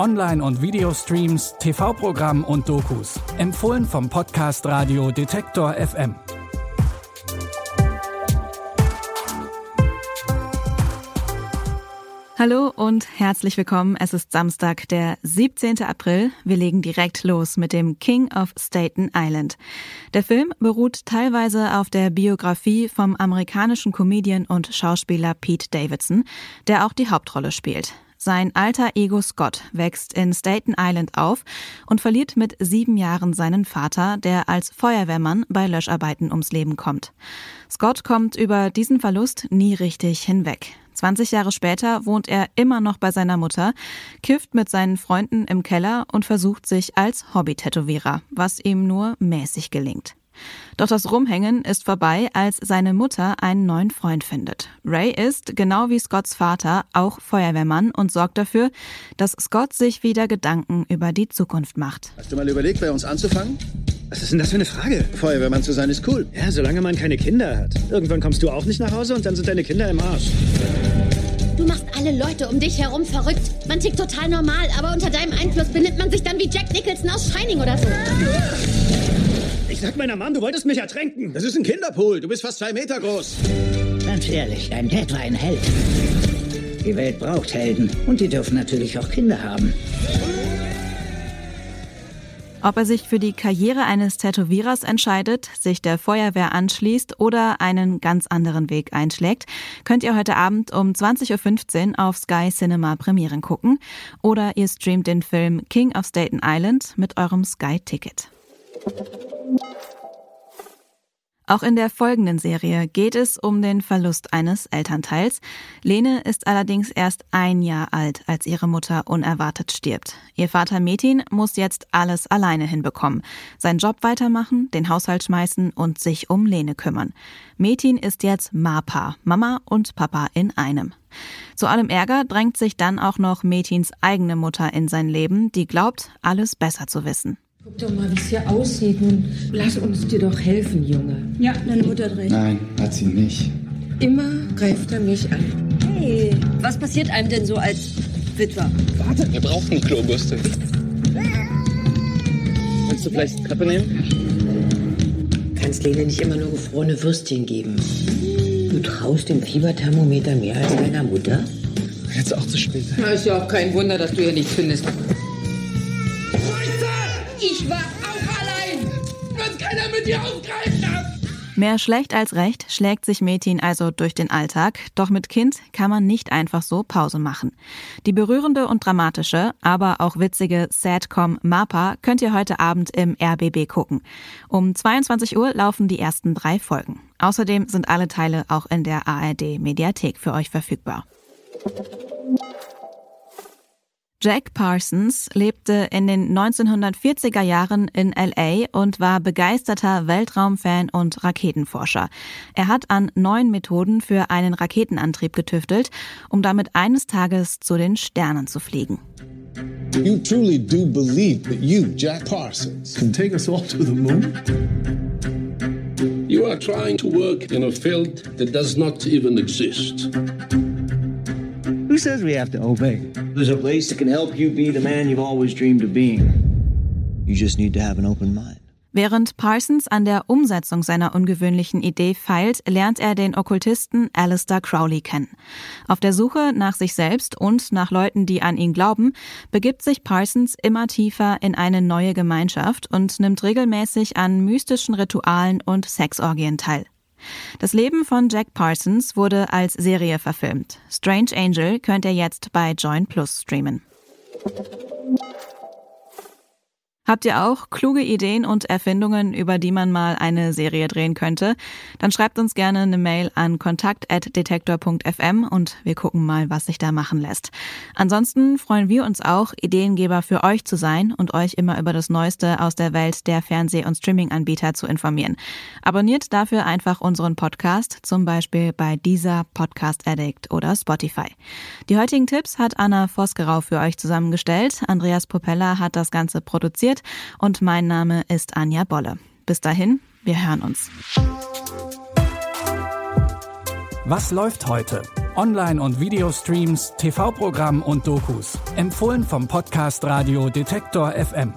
Online- und Videostreams, TV-Programm und Dokus. Empfohlen vom Podcast Radio Detektor FM. Hallo und herzlich willkommen. Es ist Samstag, der 17. April. Wir legen direkt los mit dem King of Staten Island. Der Film beruht teilweise auf der Biografie vom amerikanischen Comedian und Schauspieler Pete Davidson, der auch die Hauptrolle spielt. Sein alter Ego Scott wächst in Staten Island auf und verliert mit sieben Jahren seinen Vater, der als Feuerwehrmann bei Löscharbeiten ums Leben kommt. Scott kommt über diesen Verlust nie richtig hinweg. 20 Jahre später wohnt er immer noch bei seiner Mutter, kifft mit seinen Freunden im Keller und versucht sich als Hobby-Tätowierer, was ihm nur mäßig gelingt. Doch das Rumhängen ist vorbei, als seine Mutter einen neuen Freund findet. Ray ist, genau wie Scotts Vater, auch Feuerwehrmann und sorgt dafür, dass Scott sich wieder Gedanken über die Zukunft macht. Hast du mal überlegt, bei uns anzufangen? Was ist denn das für eine Frage? Feuerwehrmann zu sein ist cool. Ja, solange man keine Kinder hat. Irgendwann kommst du auch nicht nach Hause und dann sind deine Kinder im Arsch. Du machst alle Leute um dich herum verrückt. Man tickt total normal, aber unter deinem Einfluss benimmt man sich dann wie Jack Nicholson aus Shining oder so. Ich sag meiner Mom, du wolltest mich ertränken. Das ist ein Kinderpool. Du bist fast zwei Meter groß. Ganz ehrlich, dein Dad war ein Held. Die Welt braucht Helden und die dürfen natürlich auch Kinder haben. Ob er sich für die Karriere eines Tätowierers entscheidet, sich der Feuerwehr anschließt oder einen ganz anderen Weg einschlägt, könnt ihr heute Abend um 20.15 Uhr auf Sky Cinema Premieren gucken oder ihr streamt den Film King of Staten Island mit eurem Sky-Ticket. Auch in der folgenden Serie geht es um den Verlust eines Elternteils. Lene ist allerdings erst ein Jahr alt, als ihre Mutter unerwartet stirbt. Ihr Vater Metin muss jetzt alles alleine hinbekommen. Seinen Job weitermachen, den Haushalt schmeißen und sich um Lene kümmern. Metin ist jetzt Mapa, Mama und Papa in einem. Zu allem Ärger drängt sich dann auch noch Metins eigene Mutter in sein Leben, die glaubt, alles besser zu wissen. Guck doch mal, wie es hier aussieht. Nun, lass uns dir doch helfen, Junge. Ja, deine Mutter hat recht. Nein, hat sie nicht. Immer greift er mich an. Hey, was passiert einem denn so als Witwer? Warte, wir brauchen eine Klobürste. Willst du vielleicht Kappe nehmen? Kannst Lene nicht immer nur gefrorene Würstchen geben. Du traust dem Fieberthermometer mehr als deiner Mutter? Jetzt auch zu spät. Na, ist ja auch kein Wunder, dass du hier nichts findest. Ich war auch allein! Wird keiner mit dir aufgreifen! Mehr schlecht als recht schlägt sich Metin also durch den Alltag, doch mit Kind kann man nicht einfach so Pause machen. Die berührende und dramatische, aber auch witzige Sadcom Mapa könnt ihr heute Abend im RBB gucken. Um 22 Uhr laufen die ersten drei Folgen. Außerdem sind alle Teile auch in der ARD Mediathek für euch verfügbar. Jack Parsons lebte in den 1940er Jahren in LA und war begeisterter Weltraumfan und Raketenforscher. Er hat an neuen Methoden für einen Raketenantrieb getüftelt, um damit eines Tages zu den Sternen zu fliegen. You truly do believe that you, Jack Parsons, can take us all to the moon? You are trying to work in a field that does not even exist. Who says we have to obey? There's a place that can help you be the man you've always dreamed of being. You just need to have an open mind. Während Parsons an der Umsetzung seiner ungewöhnlichen Idee feilt, lernt er den Okkultisten Alistair Crowley kennen. Auf der Suche nach sich selbst und nach Leuten, die an ihn glauben, begibt sich Parsons immer tiefer in eine neue Gemeinschaft und nimmt regelmäßig an mystischen Ritualen und Sexorgien teil. Das Leben von Jack Parsons wurde als Serie verfilmt. Strange Angel könnt ihr jetzt bei Join Plus streamen. Habt ihr auch kluge Ideen und Erfindungen, über die man mal eine Serie drehen könnte? Dann schreibt uns gerne eine Mail an kontakt.detektor.fm und wir gucken mal, was sich da machen lässt. Ansonsten freuen wir uns auch, Ideengeber für euch zu sein und euch immer über das Neueste aus der Welt der Fernseh- und Streaming-Anbieter zu informieren. Abonniert dafür einfach unseren Podcast, zum Beispiel bei dieser Podcast Addict oder Spotify. Die heutigen Tipps hat Anna Vosgerau für euch zusammengestellt. Andreas Popella hat das Ganze produziert und mein Name ist Anja Bolle. Bis dahin, wir hören uns. Was läuft heute? Online- und Videostreams, TV-Programm und Dokus. Empfohlen vom Podcast Radio Detektor FM.